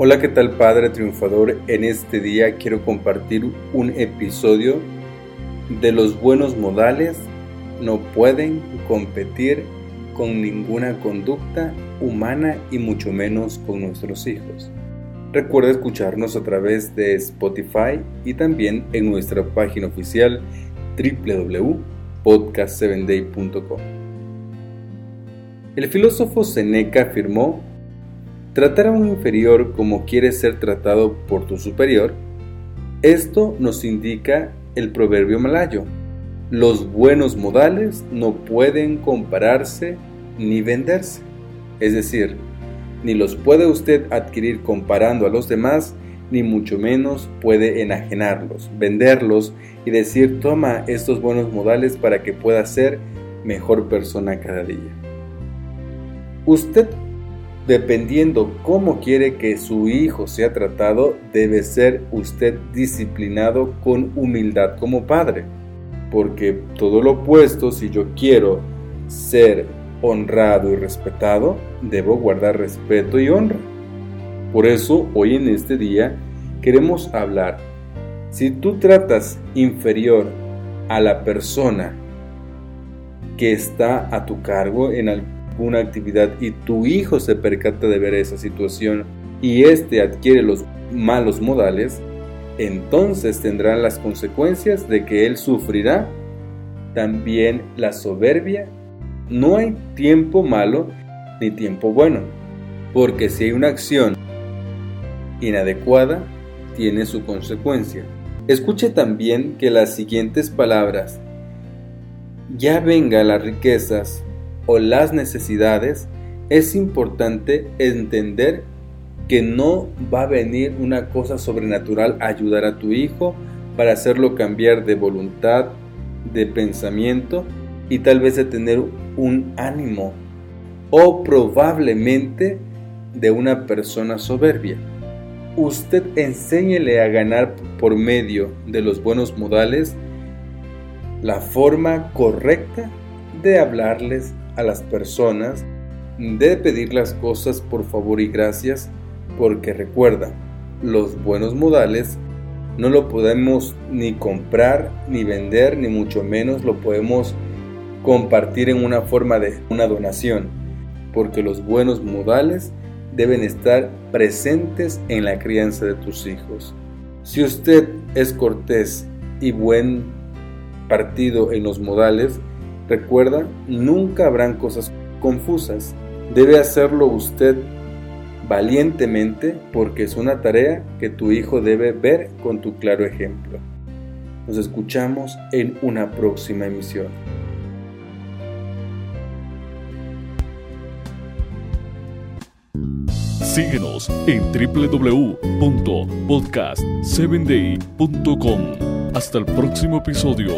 Hola, ¿qué tal Padre Triunfador? En este día quiero compartir un episodio de los buenos modales no pueden competir con ninguna conducta humana y mucho menos con nuestros hijos. Recuerda escucharnos a través de Spotify y también en nuestra página oficial www.podcast7day.com. El filósofo Seneca afirmó Tratar a un inferior como quieres ser tratado por tu superior, esto nos indica el proverbio malayo. Los buenos modales no pueden compararse ni venderse. Es decir, ni los puede usted adquirir comparando a los demás, ni mucho menos puede enajenarlos, venderlos y decir toma estos buenos modales para que pueda ser mejor persona cada día. Usted dependiendo cómo quiere que su hijo sea tratado, debe ser usted disciplinado con humildad como padre. Porque todo lo opuesto, si yo quiero ser honrado y respetado, debo guardar respeto y honra. Por eso, hoy en este día, queremos hablar. Si tú tratas inferior a la persona que está a tu cargo en algún una actividad y tu hijo se percata de ver esa situación y éste adquiere los malos modales, entonces tendrán las consecuencias de que él sufrirá también la soberbia. No hay tiempo malo ni tiempo bueno, porque si hay una acción inadecuada, tiene su consecuencia. Escuche también que las siguientes palabras, ya venga las riquezas o las necesidades, es importante entender que no va a venir una cosa sobrenatural a ayudar a tu hijo para hacerlo cambiar de voluntad, de pensamiento y tal vez de tener un ánimo o probablemente de una persona soberbia. Usted enséñele a ganar por medio de los buenos modales la forma correcta de hablarles a las personas, de pedir las cosas por favor y gracias, porque recuerda, los buenos modales no lo podemos ni comprar, ni vender, ni mucho menos lo podemos compartir en una forma de una donación, porque los buenos modales deben estar presentes en la crianza de tus hijos. Si usted es cortés y buen partido en los modales, Recuerda, nunca habrán cosas confusas. Debe hacerlo usted valientemente porque es una tarea que tu hijo debe ver con tu claro ejemplo. Nos escuchamos en una próxima emisión. Síguenos en www.podcast7day.com. Hasta el próximo episodio.